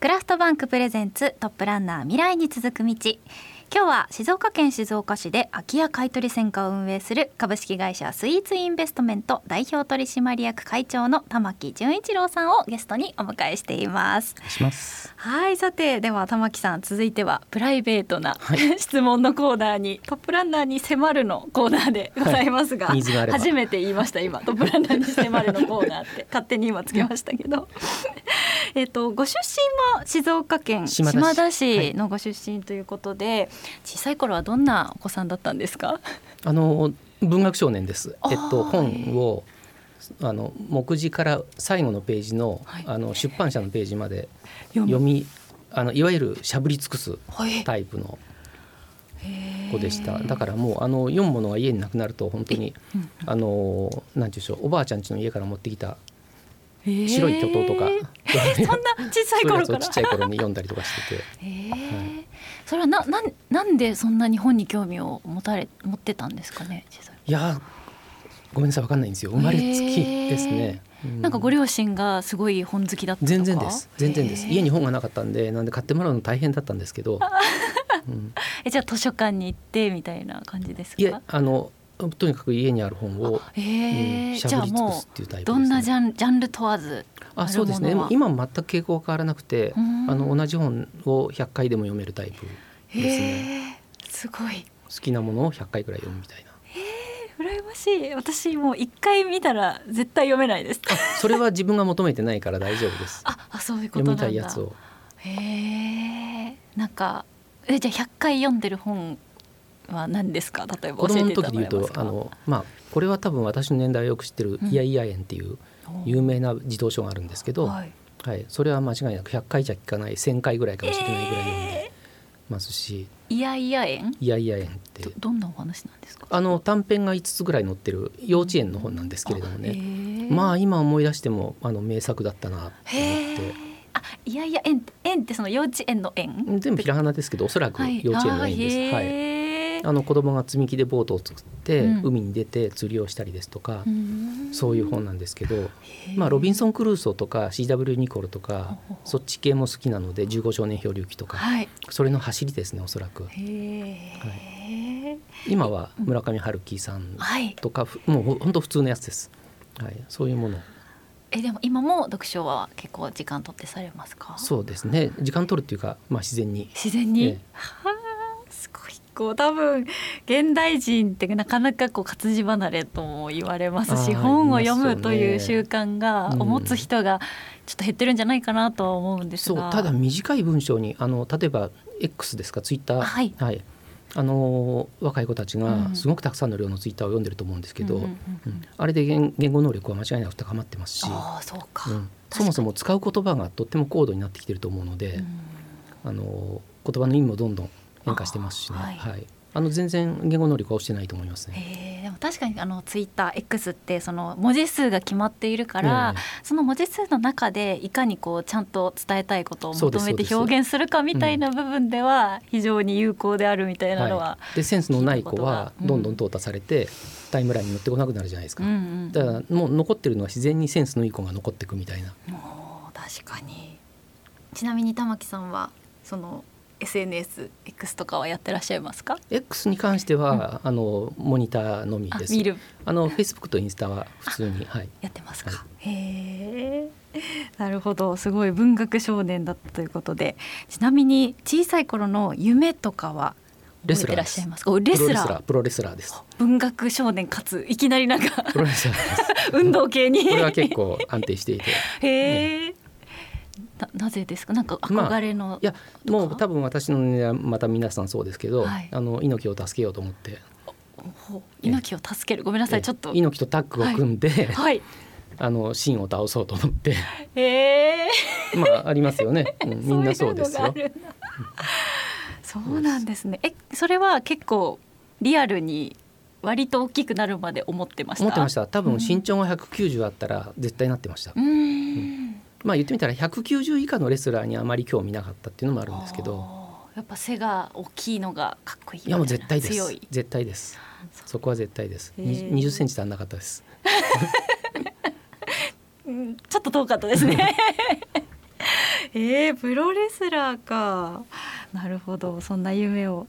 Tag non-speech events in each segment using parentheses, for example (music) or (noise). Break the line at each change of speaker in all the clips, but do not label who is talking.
クラフトバンクプレゼンツトップランナー未来に続く道。今日は静岡県静岡市で空き家買取専科を運営する株式会社スイーツインベストメント代表取締役会長の玉木純一郎さんをゲストにお迎えしています。はいさてでは玉木さん続いてはプライベートな、
はい。
質問のコーナーにトップランナーに迫るのコーナーでございますが、
はい。が
初めて言いました今。トップランナーに迫るのコーナーって勝手に今つけましたけどえっとご出身は静岡県
島田市。
のご出身ということで、小さい頃はどんなお子さんだったんですか？
あの文学少年です。えっと本をあの目次から最後のページの,、
はい。
あの出版社のページまで
読
読みあのいわゆるしゃぶり尽くす
はい。
タイプの子でした。だからもうあの読むものが家になくなると本当に
うん
あのなんて言うんでしょうおばあちゃん家の家から持ってきた白い巨塔とか、
えー (laughs) そんな小さい頃から？
やつをちっちゃい頃に読んだりとかしてて。
へえ、それはななんなんでそんなに本に興味を持たれ持ってたんですかね？小さい
いやごめんなさいわかんないんですよ。生まれつきですね、う
なんかご両親がすごい本好きだったとか？
全然です。全然です。家に本がなかったんでなんで買ってもらうの大変だったんですけど、(laughs) うん、
えじゃあ図書館に行ってみたいな感じですか？
いえあのとにかく家にある本を、
へえ、
うん、し
じゃ
ぶり尽く
も
すっていうタイ
う
プです、ね、
どんなジャンジャンル問わず
あそうですね。今も全く傾向は変わらなくてあの同じ本を100回でも読めるタイプですね。
へえすごい。
好きなものを100回ぐらい読むみたいな。
羨ましい。私もう一回見たら絶対読めないです。
それは自分が求めてないから大丈夫です。
ああそういうこと
読みたいやつを。
へえなんかえじゃあ100回読んでる本は何ですか？例えば
子供の時で言うとあのまあこれは多分私の年代はよく知ってる
うん。
イヤイヤ園っていう有名な児童書があるんですけど、
はい。
はい、それは間違いなく100回じゃ聞かない1000回ぐらいかもしれないぐらい読んで
え
ますし。
ー。いやいや園「
いやいや園」って
どどんなお話なんですか？
あの短編が5つぐらい載ってる幼稚園の本なんですけれどもね、
ね
まあ今思い出してもあの名作だったなと思って。
あいやいや園園ってその幼稚園の園
全部ひらがなですけどおそらく
はい。
幼稚園の園です。はい。
へー
あの子供が積み木でボートを作って、
うん。
海に出て釣りをしたりですとか、
うん。
そういう本なんですけど、まあ、ロビンソン・クルーソーとか CW・ ニコルとかそっち系も好きなので15少年漂流記とか、
はい。
それの走りですねおそらく。
へえ
今は村上春樹さん
はい。
とかふもうほ本当普通のやつです、はい、そういうもの。
えでも今も読書は結構時間取ってされますか？
そうですね。時間取るっていうか、まあ、自然に。
自然に、
ええ。
はあすごいこう多分現代人ってなかなかこう活字離れとも言われますし本を読むという習慣が持つ人がちょっと減ってるんじゃないかなとは思うんですが、
そうただ短い文章にあの例えば X ですかツイッター
はい。
あの若い子たち
うん。
がすごくたくさんの量のツイッターを読んでると思うんですけど、あれで言言語能力は間違いなく高まってますし、
ああそうか、
うん。そもそも使う言葉がとっても高度になってきてると思うので、
うん。
あの言葉の意味もどんどん変化してますしね。
はい。
はい。あの全然言語能力は落ちてないと思いますね。
へえでも確かにあのツイッター X ってその文字数が決まっているから、
え
その文字数の中でいかにこうちゃんと伝えたいことを求めて表現するかみたいな部分では非常に有効であるみたいなのは、
はい、でセンスのない子はどんどん淘汰されて、タイムラインに乗ってこなくなるじゃないですか。
うんうん
だからもう残ってるのは自然にセンスのいい子が残っていくみたいな。
もう確かに。ちなみに玉木さんはその SNSX とかはやってらっしゃいますか
？X に関しては、あのモニターのみです。
あ見る。
あの Facebook とインスタは普通にはい。
やってますか、
は
へえ。なるほど。すごい文学少年だったということで。ちなみに小さい頃の夢とかは覚えてらっしゃいますレスラー
プロレスラー。です。
文学少年かついきなりなんか。(laughs) 運動系に。
これは結構安定していて。
へえ、ななぜですか？なんか憧れの、
いやもう多分私のねまた皆さんそうですけど、
はい。
あの猪木を助けようと思って。
猪木を助ける。ごめんなさい。ちょっと
猪木とタッグを組んで、
はい。(laughs)
あの秦を倒そうと思って。
へえ。
まあありますよね、うん (laughs) みんなそうですよ。
そうな。んですね。えそれは結構リアルに割と大きくなるまで思ってました？
思ってました。多分
うん。
身長が190あったら絶対なってました、
うーん
まあ言ってみたら190以下のレスラーにあまり興味なかったっていうのもあるんですけど。
やっぱ背が大きいのがかっこいい
いやもう絶対です。
強い。
絶対です。そこは絶対です。
へ
に
ー
20センチ足んなかったです。(laughs)
うんちょっと遠かったですね。(laughs) えー、プロレスラーか。なるほど。そんな夢を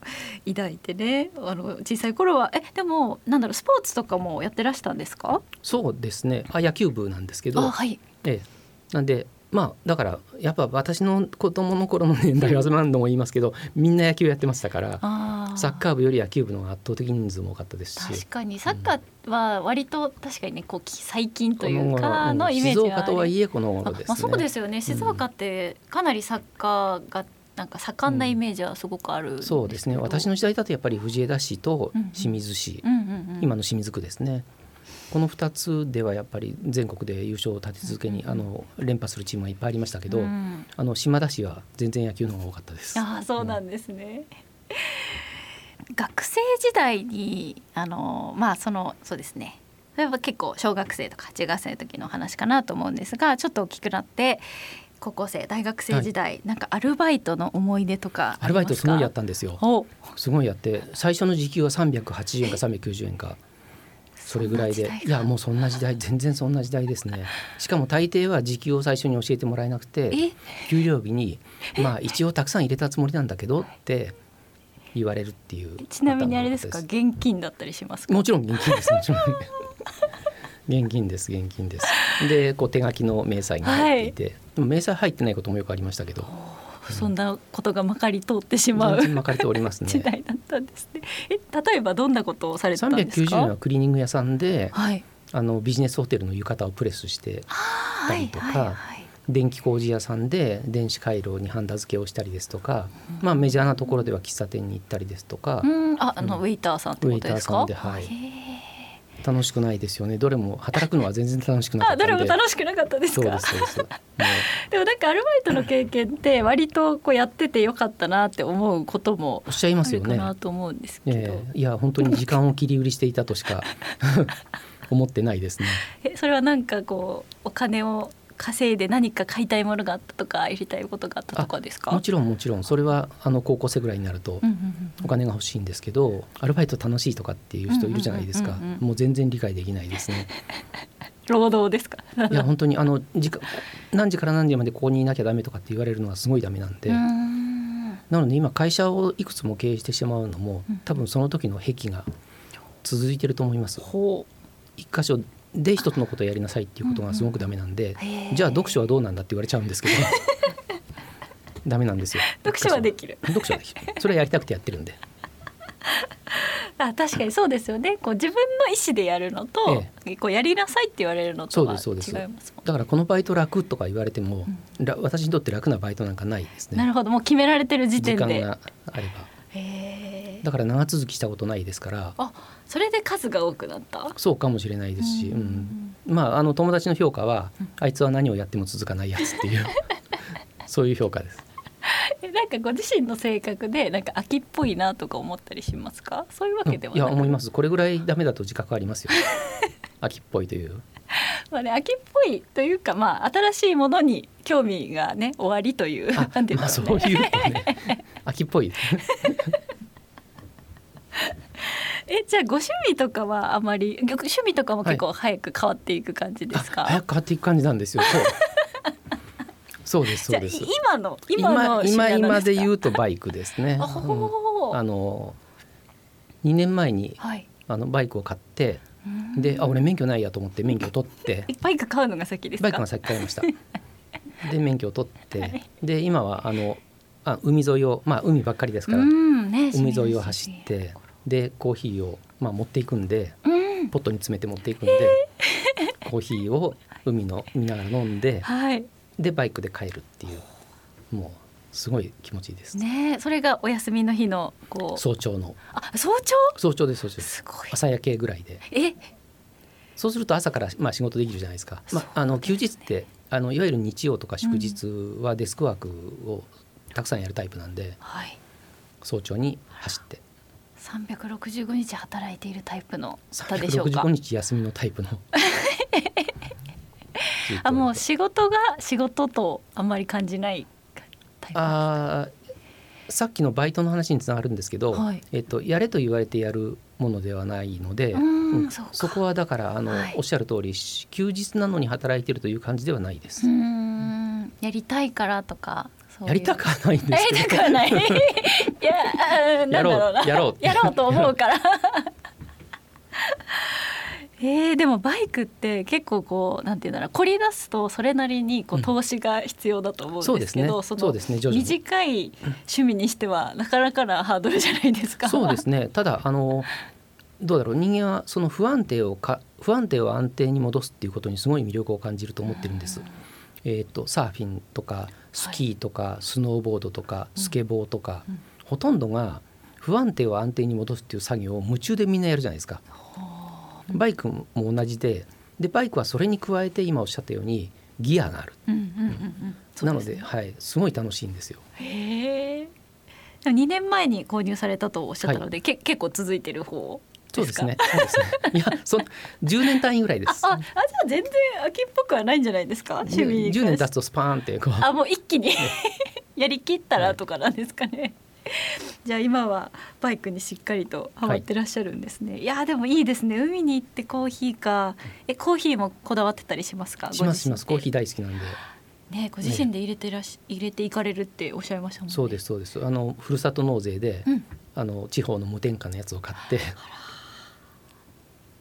抱いてね。あの小さい頃はえでもなんだろうスポーツとかもやってらしたんですか？
そうですね。あ野球部なんですけど。
あはい。
ええ、なんでまあだからやっぱ私の子供の頃の年代は何度も言いますけどみんな野球やってましたから
あ
サッカー部より野球部の方が圧倒的に人数も多かったですし。
確かに。サッカーは割と確かにねこう最近という
こ
かの
うん
イメージ
静岡とはいえこの頃
あ
ですね。
まあそうですよね。静岡ってかなりサッカーがなんか盛んなイメージはすごくある
そうですね。私の時代だとやっぱり藤枝市と清水市、今の清水区ですねこの2つではやっぱり全国で優勝を立て続けに、あの連覇するチームはいっぱいありましたけど、
うん
あの島田市は全然野球の方が多かったです。
ああそうなんですね。(laughs) 学生時代にあのまあそのそうですね。それは結構小学生とか中学生の時の話かなと思うんですがちょっと大きくなって高校生大学生時代、なんかアルバイトの思い出とか
アルバイトすごいやっ
った
んですよ。
お
すごいやって最初の時給は380円か390円かそれぐらいで。いやもうそんな時代全然そんな時代ですね。しかも大抵は時給を最初に教えてもらえなくて
え？
給料日にまあ一応たくさん入れたつもりなんだけどって言われるっていう
ちなみにあれですか？現金だったりしますか？
もちろん現金ですもちろん。現金です現金です。でこう手書きの明細が入っていて、でも明細入ってないこともよくありましたけど。
そんなことがまかり通ってしまう
全然巻かれておりますね。
時代だったんですね。え例えばどんなことをされてたんですか
？390円はクリーニング屋さんで
はい。
あのビジネスホテルの浴衣をプレスしてたりとか、
はいはいはい。
電気工事屋さんで電子回路にハンダ付けをしたりですとか、まあ、メジャーなところでは喫茶店に行ったりですとか、
うん、あ、あの、
うん
ウェイターさんってことですか？
ウェイターさんではい。
へ
楽しくないですよねどれも働くのは全然楽しくなかった
どれも楽しくなかったですか？
そうですそうです (laughs)
でも、なんかアルバイトの経験って、割とこうやっててよかったなって思うことも。
おっしゃいますよね
なと思うんですけど。
ええいや本当に時間を切り売りしていたとしか (laughs) 思ってないですね
え、それはなんかこう、お金を稼いで何か買いたいものがあったとか、やりたいことがあったとかですか？
もちろんもちろん。それはあの高校生ぐらいになるとお金が欲しいんですけどアルバイト楽しいとかっていう人いるじゃないですか。もう全然理解できないですね。(laughs)
労働ですか？
いや本当にあの時間何時から何時までここにいなきゃダメとかって言われるのはすごいダメなんで、なので今会社をいくつも経営してしまうのも
うん。
多分その時の癖が続いてると思います。
ほ
一箇所で一つのことをやりなさいっていうことがすごくダメなんで、
う。へー
じゃあ読書はどうなんだって言われちゃうんですけど (laughs) ダメなんですよ。
読書はできる。
読書はできる。それはやりたくてやってるんで。(laughs)
あ確かにそうですよねこう自分の意思でやるのと、こうやりなさいって言われるのとは違い
そうですそうですだからこのバイト楽とか言われても、ら私にとって楽なバイトなんかないですね。
なるほどもう決められてる時
時
点で
間があれば。だから長続きしたことないですから。
あそれで数が多くなった？
そうかもしれないですし、
う
うんん。まああの友達の評価は、あいつは何をやっても続かないやつっていう (laughs) そういう評価です。
えなんかご自身の性格でなんか秋っぽいなとか思ったりしますか？そういうわけではない
や思います。これぐらいダメだと自覚ありますよ。(laughs) 秋っぽいという。
まあね秋っぽいというかまあ新しいものに興味がね終わりという。
あ
なんていうん
まあそういうとね。秋っぽい (laughs) (laughs)
えじゃあご趣味とかはあまり趣味とかも結構早く変わっていく感じですか、
あ早く変わっていく感じなんですよそうそうですそうです。
今の今の
今今今で言
う
うとバイクですね、
あ
うん。あの2年前に
はい。
あのバイクを買って
うん。
であ俺免許ないやと思って免許を取って。
え (laughs) バイク買うのが先ですか？
バイクが先買いました。(laughs) で免許を取って、
はい。
で今はあのあ海沿いをまあ海ばっかりですから、
うんね
海沿いを走ってでコーヒーをまあ持っていくんで
うん。
ポットに詰めて持っていくんで、コーヒーを海の見ながら飲んで
はい。
でバイクで帰るっていうもうすごい気持ちいいです。
ねそれがお休みの日のこう。
早朝の。
あ早朝？
早朝です早朝です。
すごい。
朝焼けぐらいで。
え？
そうすると朝からまあ仕事できるじゃないですか。まああの休日ってあのいわゆる日曜とか祝日はデスクワークをたくさんやるタイプなんで
はい。
早朝に走って
365日働いているタイプの方でしょうか
？365日休みのタイプの。(laughs)
あもう仕事が仕事とあんまり感じないタイプ
あーさっきのバイトの話につながるんですけど、
はい。
えっと、やれと言われてやるものではないので、
うーんそうか。
こはだからあの、
はい。
おっしゃる通りし休日なのに働いてるという感じではないです。
やりたいからとか
やりたくはないんです
やりたくはない。(laughs) いやなんだろうな。
やろう
やろうと思うから。(laughs) えー、でもバイクって結構こうなんていうんだろう。凝り出すとそれなりにこう投資が必要だと思うんですけど、
うん
そ
うですね。徐々に。
短い趣味にしてはなかなかなハードルじゃないですか。
そうですね。ただあのどうだろう。人間はその不安定をか不安定を安定に戻すっていうことにすごい魅力を感じると思ってるんです。えー、とサーフィンとかスキーとか、スノーボードとかスケボーとか、
うん
ほとんどが不安定を安定に戻すっていう作業を夢中でみんなやるじゃないですか。バイクも同じででバイクはそれに加えて今おっしゃったようにギアがある。なの
すね
ではい、すごい楽しいんですよ。
へえ。でも2年前に購入されたとおっしゃったので、け結構続いてる方。
そうですすね。そうですね。いや、そん10年単位ぐらいです。
あ、あ、じゃあ全然秋っぽくはないんじゃないですか？趣味に
10年経つとスパーンって。
あ、もう一気に (laughs) やりきったらとかなんですかね。じゃあ今はバイクにしっかりとハマってらっしゃるんですね。い、やでもいいですね。海に行ってコーヒーか。えコーヒーもこだわってたりしますか？
しますします。コーヒー
ー。
大好きなんで。
ねご自身で入れてらし、入れていかれるっておっしゃいましたもんね。
そうですそうです。あのふるさと納税で、
うん。
あの地方の無添加のやつを買って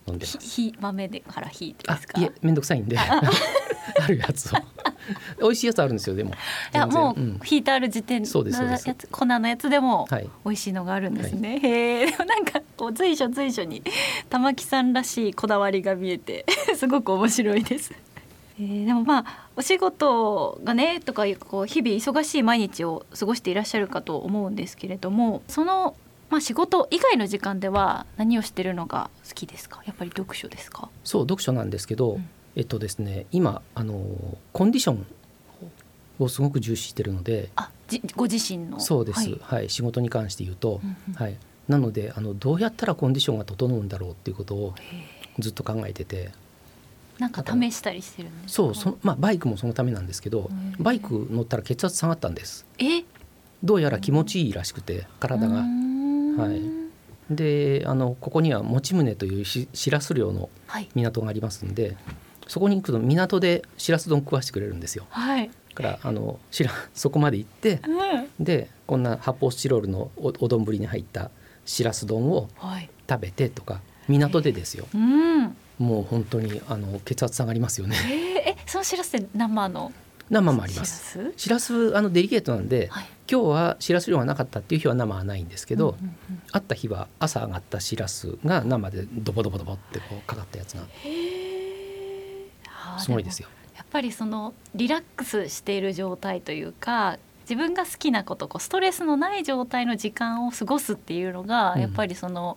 飲んでま
ひ
す。
ひ豆でからひ
あ
すか？
いえめんどくさいんで。あ (laughs) るやつを。(laughs) 美味しいやつあるんですよでも。
いやもう
うん。
引いてある時点
そうですそうです。
やつ粉のやつでも
はい。
美味しいのがあるんですね。へえでもなんかこう随所随所に玉木さんらしいこだわりが見えて (laughs) すごく面白いです。えーでもまあお仕事がねとかこう日々忙しい毎日を過ごしていらっしゃるかと思うんですけれどもそのまあ仕事以外の時間では何をしてるのが好きですか？やっぱり読書ですか？
そう読書なんですけど、
うん。
えっとですね今あのコンディションをすごく重視してるので
あじご自身の？
そうです、
は
はいい仕事に関して言うと、
うんうん
はい、なのであのどうやったらコンディションが整うんだろうっていうことを
へ
ずっと考えてて。
ーなんか試したりしてるんですか？
そうその、まあ、バイクもそのためなんですけどバイク乗ったら血圧下がったんです。
え？
どうやら気持ちいいらしくて体が。はい。であのここには用宗というししらす漁の
はい。
港がありますんでそこに行くと港でしらす丼食わしてくれるんですよ。
はい、
だからあのしら (laughs) そこまで行って
うん、
でこんな発泡スチロールのおお丼に入ったしらす丼を
はい、
食べてとか港でですよ。
うん、
もう本当にあの血圧下がりますよね。
えー、えそのしらすって生の？
生もあります。
しらす？
あのデリケートなんで、
はい。
今日はしらす量がなかったっていう日は生はないんですけど、
うんうんうん。
あった日は朝上がったしらすが生でドボドボドボってこうかかったやつがすごいですよ。
やっぱりそのリラックスしている状態というか自分が好きなことこうストレスのない状態の時間を過ごすっていうのが、
うん。
やっぱりその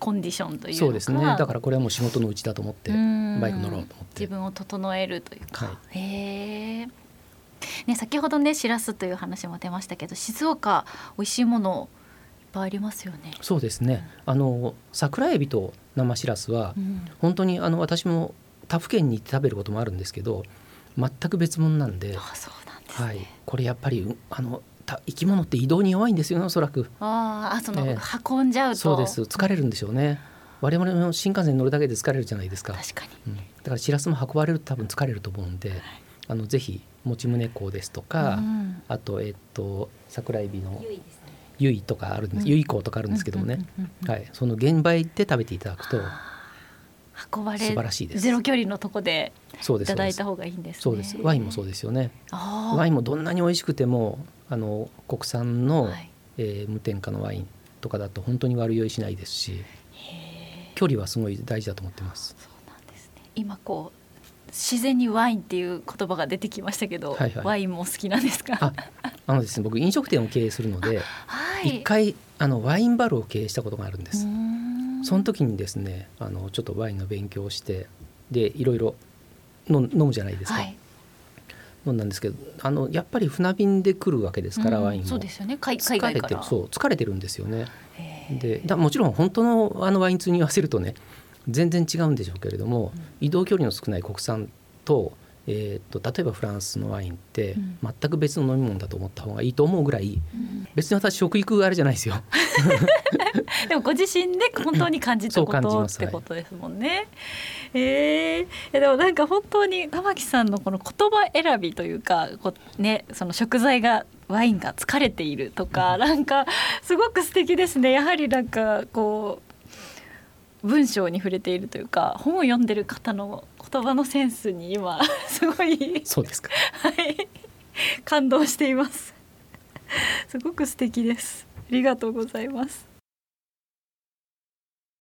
コンディションという
そうですね。だからこれはもう仕事のうちだと思って
うん。
バイク乗ろうと思って。
自分を整えるというか、
は
へえ、ね、先ほどねしらすという話も出ましたけど静岡美味しいものいっぱいありますよね。
そうですね。あの桜エビと生しらすは
うん。
本当にあの私も他府県に行って食べることもあるんですけど全く別物なんで。はい、これやっぱりうあのた生き物って移動に弱いんですよねおそらく。
あーあその、
ええ。
運んじゃうと。
そうです。疲れるんでしょうね。我々も新幹線に乗るだけで疲れるじゃないですか、
確かに。
うん、だからしらすも運ばれると多分疲れると思うんであのぜひもち宗港ですとか、
うん。
あとえっと桜エビの。ゆいとかあるんです、
うん。
ゆい港とかあるんですけどもね、はい、その現場へ行って食べていただくと
運ばれ
素晴らしいです。
ゼロ距離のとこでい
そうです
ただいた方がいいんですね。
そうです。ワインもそうですよね。ワインもどんなに美味しくてもあの国産の、
はい。
えー無添加のワインとかだと本当に悪酔いしないですし距離はすごい大事だと思ってます。
そうなんですね。今こう自然にワインっていう言葉が出てきましたけど、
はいはい
ワインも好きなんですか？
ああのですね僕飲食店を経営するので
はい。
一回あのワインバルを経営したことがあるんです、その時にですねあのちょっとワインの勉強をしてでいろいろ飲飲むじゃないですか、
はい。
飲んだんですけどあのやっぱり船便で来るわけですから、
うん
ワインも
そうですよね。海外から。
てるそう疲れてるんですよねでだもちろん本当のあのワイン通に言わせるとね全然違うんでしょうけれども、移動距離の少ない国産と,、えー、と例えばフランスのワインって
うん。
全く別の飲み物だと思った方がいいと思うぐらい
うん。
別に私食育あれじゃないですよ。(laughs) (laughs)
でもご自身で本当に感じたことってことですもんね。えー、でもなんか本当に玉木さんのこの言葉選びというかこねその食材がワインが疲れているとかなんかすごく素敵ですね。やはりなんかこう文章に触れているというか本を読んでる方の言葉のセンスに今 (laughs) すごい
そうですか。
はい。感動しています。すごく素敵です。ありがとうございます